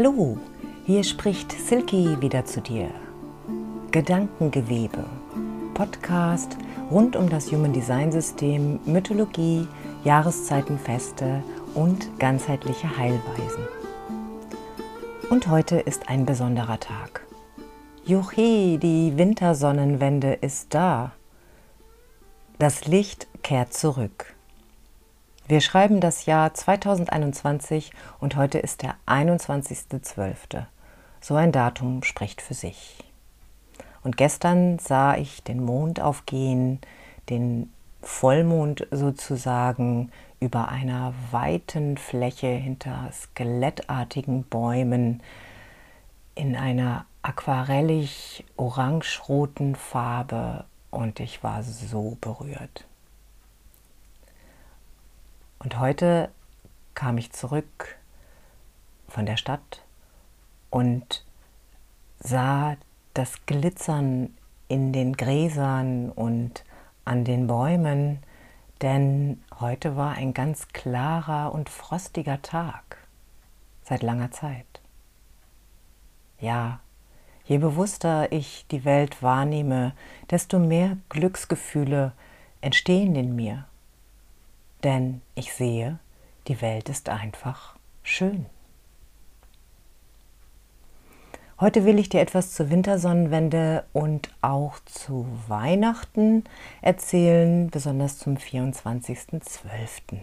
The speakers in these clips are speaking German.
Hallo, hier spricht Silky wieder zu dir. Gedankengewebe, Podcast rund um das Human Design System, Mythologie, Jahreszeitenfeste und ganzheitliche Heilweisen. Und heute ist ein besonderer Tag. Juchi, die Wintersonnenwende ist da. Das Licht kehrt zurück. Wir schreiben das Jahr 2021 und heute ist der 21.12. So ein Datum spricht für sich. Und gestern sah ich den Mond aufgehen, den Vollmond sozusagen über einer weiten Fläche hinter skelettartigen Bäumen in einer aquarellig orange-roten Farbe und ich war so berührt. Und heute kam ich zurück von der Stadt und sah das Glitzern in den Gräsern und an den Bäumen, denn heute war ein ganz klarer und frostiger Tag seit langer Zeit. Ja, je bewusster ich die Welt wahrnehme, desto mehr Glücksgefühle entstehen in mir denn ich sehe, die Welt ist einfach schön. Heute will ich dir etwas zur Wintersonnenwende und auch zu Weihnachten erzählen, besonders zum 24.12.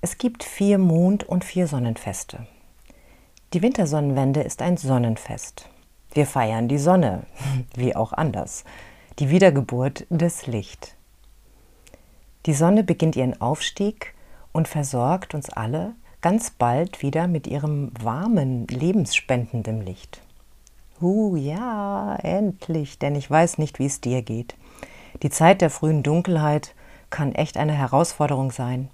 Es gibt vier Mond- und vier Sonnenfeste. Die Wintersonnenwende ist ein Sonnenfest. Wir feiern die Sonne, wie auch anders, die Wiedergeburt des Licht. Die Sonne beginnt ihren Aufstieg und versorgt uns alle ganz bald wieder mit ihrem warmen, lebensspendenden Licht. Uh, ja, endlich, denn ich weiß nicht, wie es dir geht. Die Zeit der frühen Dunkelheit kann echt eine Herausforderung sein.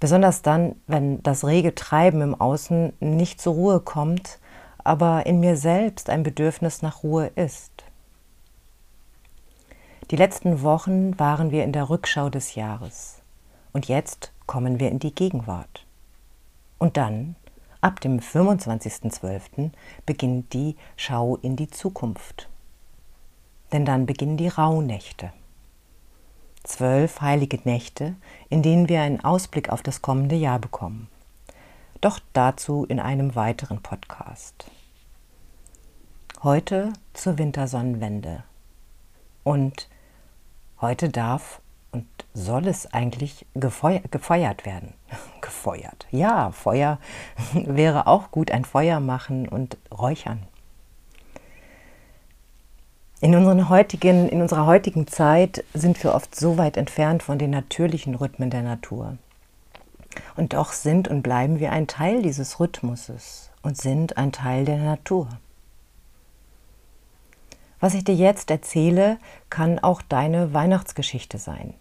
Besonders dann, wenn das rege Treiben im Außen nicht zur Ruhe kommt, aber in mir selbst ein Bedürfnis nach Ruhe ist. Die letzten Wochen waren wir in der Rückschau des Jahres. Und jetzt kommen wir in die Gegenwart. Und dann, ab dem 25.12., beginnt die Schau in die Zukunft. Denn dann beginnen die Rauhnächte. Zwölf heilige Nächte, in denen wir einen Ausblick auf das kommende Jahr bekommen. Doch dazu in einem weiteren Podcast. Heute zur Wintersonnenwende. Und Heute darf und soll es eigentlich gefeuert werden. gefeuert. Ja, Feuer wäre auch gut, ein Feuer machen und räuchern. In, unseren heutigen, in unserer heutigen Zeit sind wir oft so weit entfernt von den natürlichen Rhythmen der Natur. Und doch sind und bleiben wir ein Teil dieses Rhythmuses und sind ein Teil der Natur. Was ich dir jetzt erzähle, kann auch deine Weihnachtsgeschichte sein.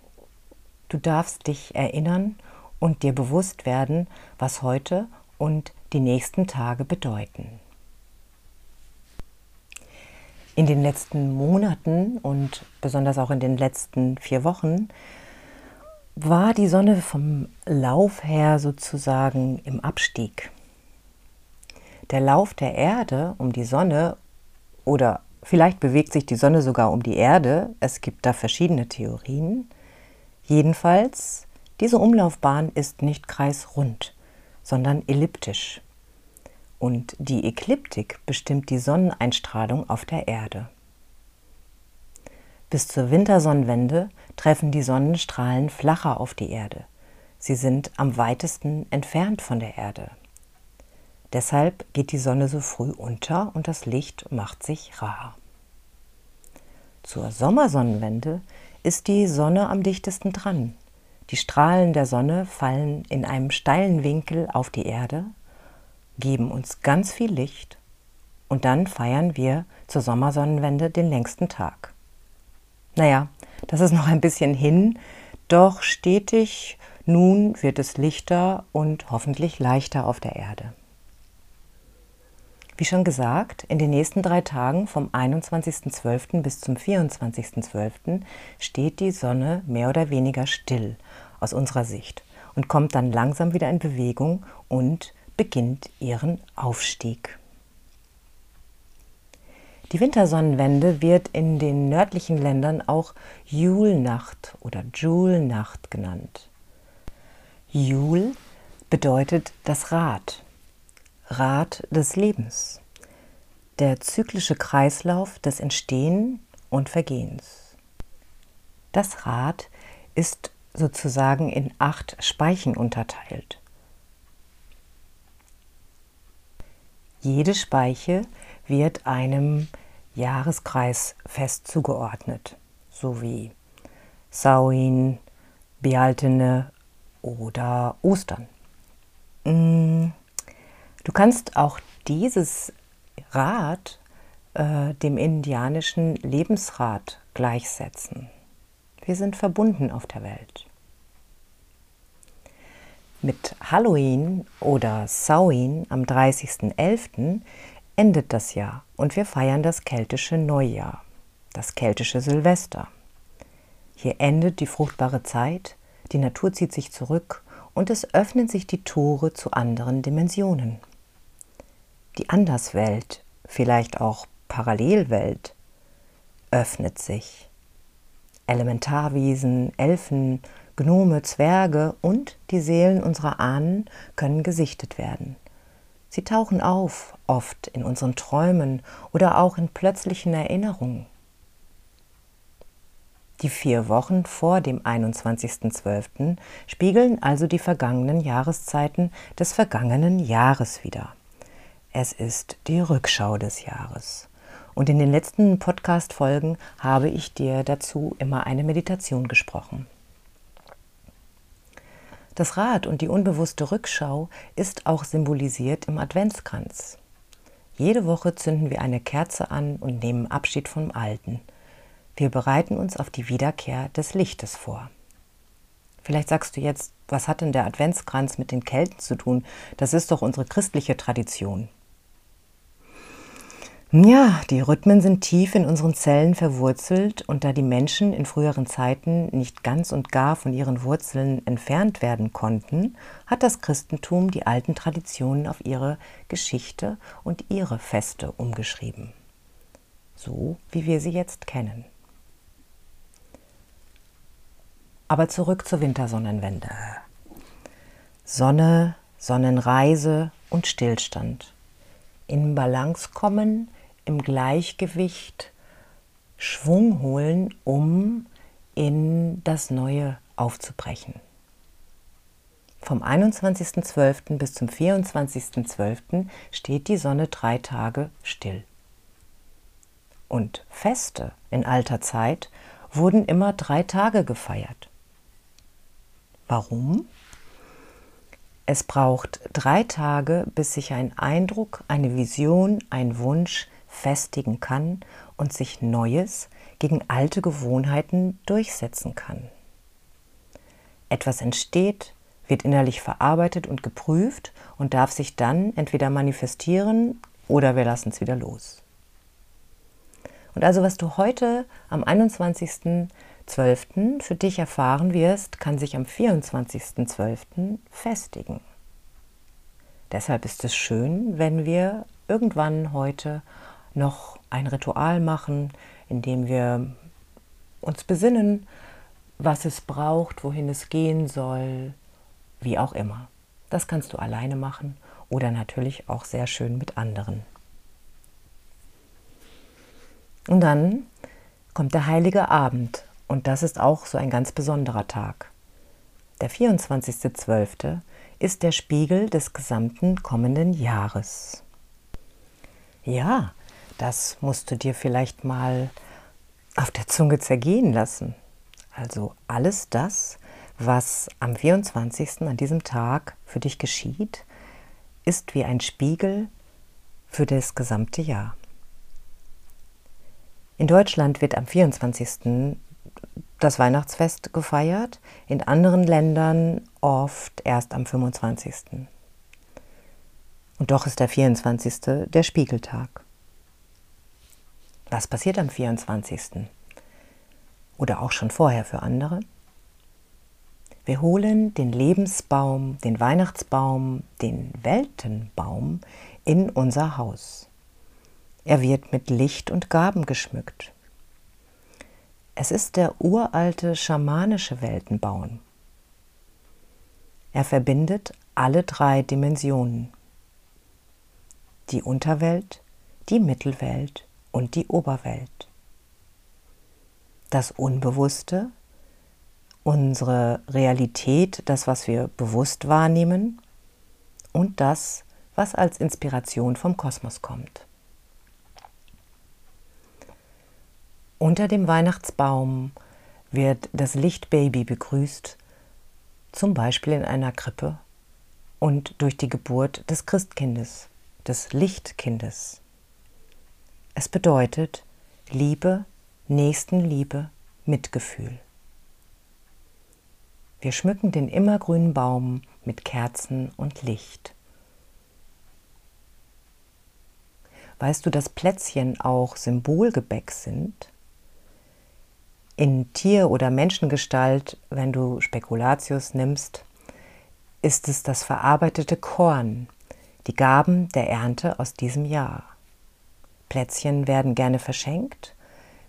Du darfst dich erinnern und dir bewusst werden, was heute und die nächsten Tage bedeuten. In den letzten Monaten und besonders auch in den letzten vier Wochen war die Sonne vom Lauf her sozusagen im Abstieg. Der Lauf der Erde um die Sonne oder Vielleicht bewegt sich die Sonne sogar um die Erde. Es gibt da verschiedene Theorien. Jedenfalls, diese Umlaufbahn ist nicht kreisrund, sondern elliptisch. Und die Ekliptik bestimmt die Sonneneinstrahlung auf der Erde. Bis zur Wintersonnenwende treffen die Sonnenstrahlen flacher auf die Erde. Sie sind am weitesten entfernt von der Erde. Deshalb geht die Sonne so früh unter und das Licht macht sich rar. Zur Sommersonnenwende ist die Sonne am dichtesten dran. Die Strahlen der Sonne fallen in einem steilen Winkel auf die Erde, geben uns ganz viel Licht und dann feiern wir zur Sommersonnenwende den längsten Tag. Naja, das ist noch ein bisschen hin, doch stetig nun wird es lichter und hoffentlich leichter auf der Erde. Wie schon gesagt, in den nächsten drei Tagen vom 21.12. bis zum 24.12. steht die Sonne mehr oder weniger still aus unserer Sicht und kommt dann langsam wieder in Bewegung und beginnt ihren Aufstieg. Die Wintersonnenwende wird in den nördlichen Ländern auch Julnacht oder Julnacht genannt. Jul bedeutet das Rad, Rad des Lebens, der zyklische Kreislauf des Entstehen und Vergehens. Das Rad ist sozusagen in acht Speichen unterteilt. Jede Speiche wird einem Jahreskreis fest zugeordnet, sowie Sauin, Bealtene oder Ostern. Du kannst auch dieses Rad äh, dem indianischen Lebensrat gleichsetzen. Wir sind verbunden auf der Welt. Mit Halloween oder Samhain am 30.11 endet das Jahr und wir feiern das keltische Neujahr, das keltische Silvester. Hier endet die fruchtbare Zeit, die Natur zieht sich zurück und es öffnen sich die Tore zu anderen Dimensionen. Die Anderswelt, vielleicht auch Parallelwelt, öffnet sich. Elementarwesen, Elfen, Gnome, Zwerge und die Seelen unserer Ahnen können gesichtet werden. Sie tauchen auf, oft in unseren Träumen oder auch in plötzlichen Erinnerungen. Die vier Wochen vor dem 21.12. spiegeln also die vergangenen Jahreszeiten des vergangenen Jahres wider. Es ist die Rückschau des Jahres. Und in den letzten Podcast-Folgen habe ich dir dazu immer eine Meditation gesprochen. Das Rad und die unbewusste Rückschau ist auch symbolisiert im Adventskranz. Jede Woche zünden wir eine Kerze an und nehmen Abschied vom Alten. Wir bereiten uns auf die Wiederkehr des Lichtes vor. Vielleicht sagst du jetzt, was hat denn der Adventskranz mit den Kelten zu tun? Das ist doch unsere christliche Tradition. Ja, die Rhythmen sind tief in unseren Zellen verwurzelt und da die Menschen in früheren Zeiten nicht ganz und gar von ihren Wurzeln entfernt werden konnten, hat das Christentum die alten Traditionen auf ihre Geschichte und ihre Feste umgeschrieben. So wie wir sie jetzt kennen. Aber zurück zur Wintersonnenwende. Sonne, Sonnenreise und Stillstand. In Balance kommen, im Gleichgewicht Schwung holen, um in das Neue aufzubrechen. Vom 21.12. bis zum 24.12. steht die Sonne drei Tage still. Und Feste in alter Zeit wurden immer drei Tage gefeiert. Warum? Es braucht drei Tage, bis sich ein Eindruck, eine Vision, ein Wunsch festigen kann und sich Neues gegen alte Gewohnheiten durchsetzen kann. Etwas entsteht, wird innerlich verarbeitet und geprüft und darf sich dann entweder manifestieren oder wir lassen es wieder los. Und also was du heute am 21.12. für dich erfahren wirst, kann sich am 24.12. festigen. Deshalb ist es schön, wenn wir irgendwann heute noch ein Ritual machen, in dem wir uns besinnen, was es braucht, wohin es gehen soll, wie auch immer. Das kannst du alleine machen oder natürlich auch sehr schön mit anderen. Und dann kommt der heilige Abend und das ist auch so ein ganz besonderer Tag. Der 24.12. ist der Spiegel des gesamten kommenden Jahres. Ja, das musst du dir vielleicht mal auf der Zunge zergehen lassen. Also alles das, was am 24. an diesem Tag für dich geschieht, ist wie ein Spiegel für das gesamte Jahr. In Deutschland wird am 24. das Weihnachtsfest gefeiert, in anderen Ländern oft erst am 25. Und doch ist der 24. der Spiegeltag. Was passiert am 24.? Oder auch schon vorher für andere? Wir holen den Lebensbaum, den Weihnachtsbaum, den Weltenbaum in unser Haus. Er wird mit Licht und Gaben geschmückt. Es ist der uralte schamanische Weltenbaum. Er verbindet alle drei Dimensionen. Die Unterwelt, die Mittelwelt und die Oberwelt. Das Unbewusste, unsere Realität, das, was wir bewusst wahrnehmen und das, was als Inspiration vom Kosmos kommt. Unter dem Weihnachtsbaum wird das Lichtbaby begrüßt, zum Beispiel in einer Krippe und durch die Geburt des Christkindes, des Lichtkindes. Es bedeutet Liebe, Nächstenliebe, Mitgefühl. Wir schmücken den immergrünen Baum mit Kerzen und Licht. Weißt du, dass Plätzchen auch Symbolgebäck sind? In Tier- oder Menschengestalt, wenn du Spekulatius nimmst, ist es das verarbeitete Korn, die Gaben der Ernte aus diesem Jahr. Plätzchen werden gerne verschenkt,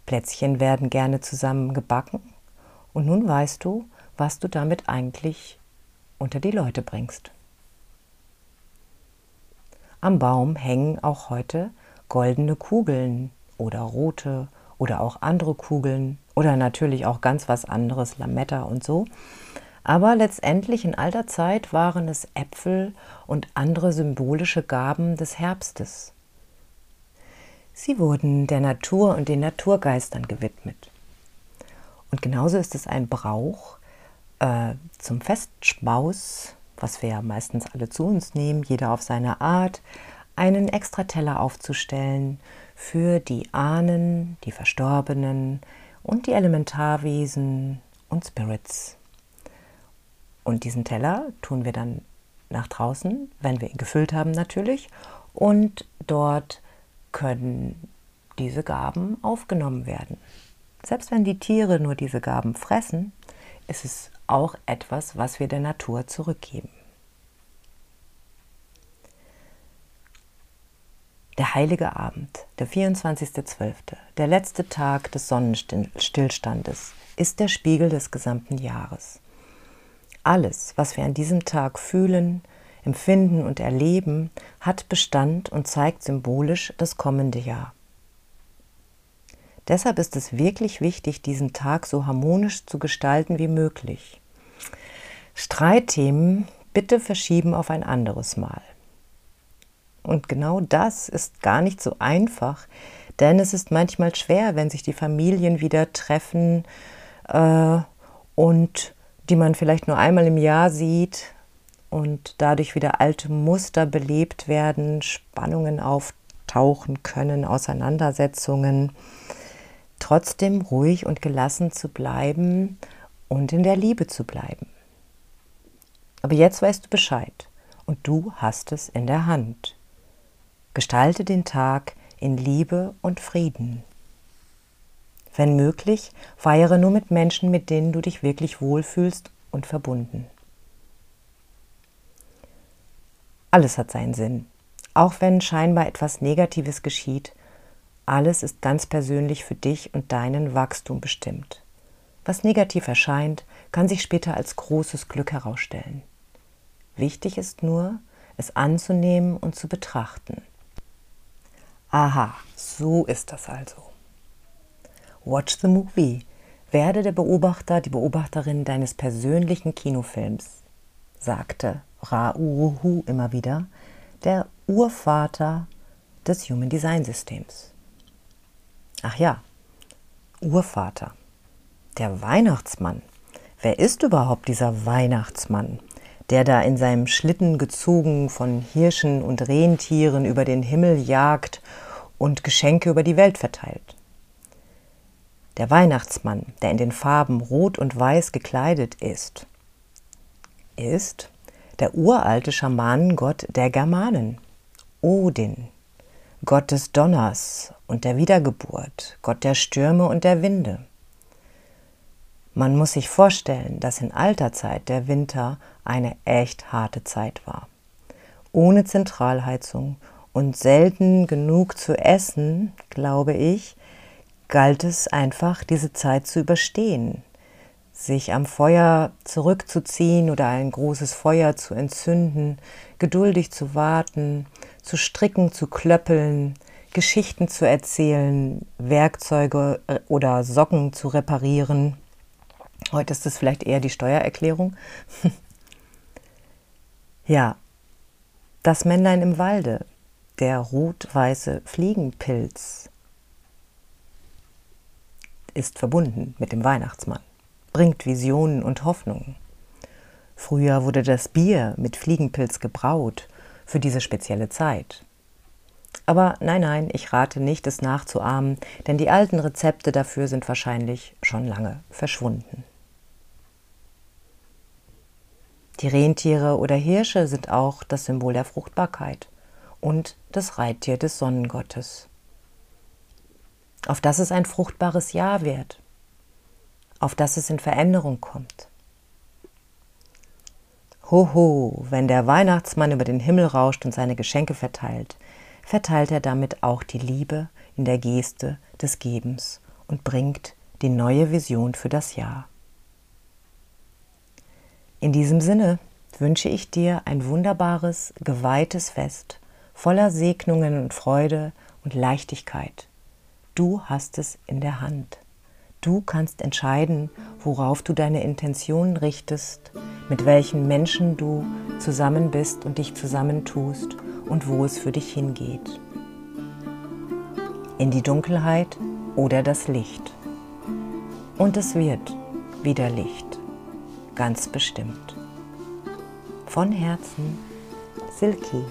Plätzchen werden gerne zusammen gebacken und nun weißt du, was du damit eigentlich unter die Leute bringst. Am Baum hängen auch heute goldene Kugeln oder rote oder auch andere Kugeln oder natürlich auch ganz was anderes, Lametta und so. Aber letztendlich in alter Zeit waren es Äpfel und andere symbolische Gaben des Herbstes. Sie wurden der Natur und den Naturgeistern gewidmet. Und genauso ist es ein Brauch, äh, zum Festschmaus, was wir ja meistens alle zu uns nehmen, jeder auf seine Art, einen extra Teller aufzustellen für die Ahnen, die Verstorbenen und die Elementarwesen und Spirits. Und diesen Teller tun wir dann nach draußen, wenn wir ihn gefüllt haben natürlich, und dort können diese Gaben aufgenommen werden. Selbst wenn die Tiere nur diese Gaben fressen, ist es auch etwas, was wir der Natur zurückgeben. Der heilige Abend, der 24.12., der letzte Tag des Sonnenstillstandes, ist der Spiegel des gesamten Jahres. Alles, was wir an diesem Tag fühlen, empfinden und erleben, hat Bestand und zeigt symbolisch das kommende Jahr. Deshalb ist es wirklich wichtig, diesen Tag so harmonisch zu gestalten wie möglich. Streitthemen bitte verschieben auf ein anderes Mal. Und genau das ist gar nicht so einfach, denn es ist manchmal schwer, wenn sich die Familien wieder treffen äh, und die man vielleicht nur einmal im Jahr sieht und dadurch wieder alte Muster belebt werden, Spannungen auftauchen können, Auseinandersetzungen. Trotzdem ruhig und gelassen zu bleiben und in der Liebe zu bleiben. Aber jetzt weißt du Bescheid und du hast es in der Hand. Gestalte den Tag in Liebe und Frieden. Wenn möglich, feiere nur mit Menschen, mit denen du dich wirklich wohlfühlst und verbunden. Alles hat seinen Sinn. Auch wenn scheinbar etwas Negatives geschieht, alles ist ganz persönlich für dich und deinen Wachstum bestimmt. Was negativ erscheint, kann sich später als großes Glück herausstellen. Wichtig ist nur, es anzunehmen und zu betrachten. Aha, so ist das also. Watch the movie. Werde der Beobachter, die Beobachterin deines persönlichen Kinofilms, sagte Ra Uruhu immer wieder, der Urvater des Human Design Systems. Ach ja, Urvater, der Weihnachtsmann. Wer ist überhaupt dieser Weihnachtsmann, der da in seinem Schlitten gezogen von Hirschen und Rentieren über den Himmel jagt und Geschenke über die Welt verteilt? Der Weihnachtsmann, der in den Farben Rot und Weiß gekleidet ist, ist der uralte Schamanengott der Germanen, Odin, Gott des Donners und der Wiedergeburt, Gott der Stürme und der Winde. Man muss sich vorstellen, dass in alter Zeit der Winter eine echt harte Zeit war. Ohne Zentralheizung und selten genug zu essen, glaube ich, galt es einfach, diese Zeit zu überstehen, sich am Feuer zurückzuziehen oder ein großes Feuer zu entzünden, geduldig zu warten, zu stricken, zu klöppeln, Geschichten zu erzählen, Werkzeuge äh, oder Socken zu reparieren. Heute ist es vielleicht eher die Steuererklärung. ja, das Männlein im Walde, der rot-weiße Fliegenpilz, ist verbunden mit dem Weihnachtsmann, bringt Visionen und Hoffnungen. Früher wurde das Bier mit Fliegenpilz gebraut für diese spezielle Zeit. Aber nein, nein, ich rate nicht, es nachzuahmen, denn die alten Rezepte dafür sind wahrscheinlich schon lange verschwunden. Die Rentiere oder Hirsche sind auch das Symbol der Fruchtbarkeit und das Reittier des Sonnengottes. Auf das es ein fruchtbares Jahr wird, auf das es in Veränderung kommt. Hoho, wenn der Weihnachtsmann über den Himmel rauscht und seine Geschenke verteilt, verteilt er damit auch die Liebe in der Geste des Gebens und bringt die neue Vision für das Jahr. In diesem Sinne wünsche ich dir ein wunderbares, geweihtes Fest voller Segnungen und Freude und Leichtigkeit. Du hast es in der Hand. Du kannst entscheiden, worauf du deine Intentionen richtest, mit welchen Menschen du zusammen bist und dich zusammentust und wo es für dich hingeht. In die Dunkelheit oder das Licht. Und es wird wieder Licht ganz bestimmt. Von Herzen, Silky.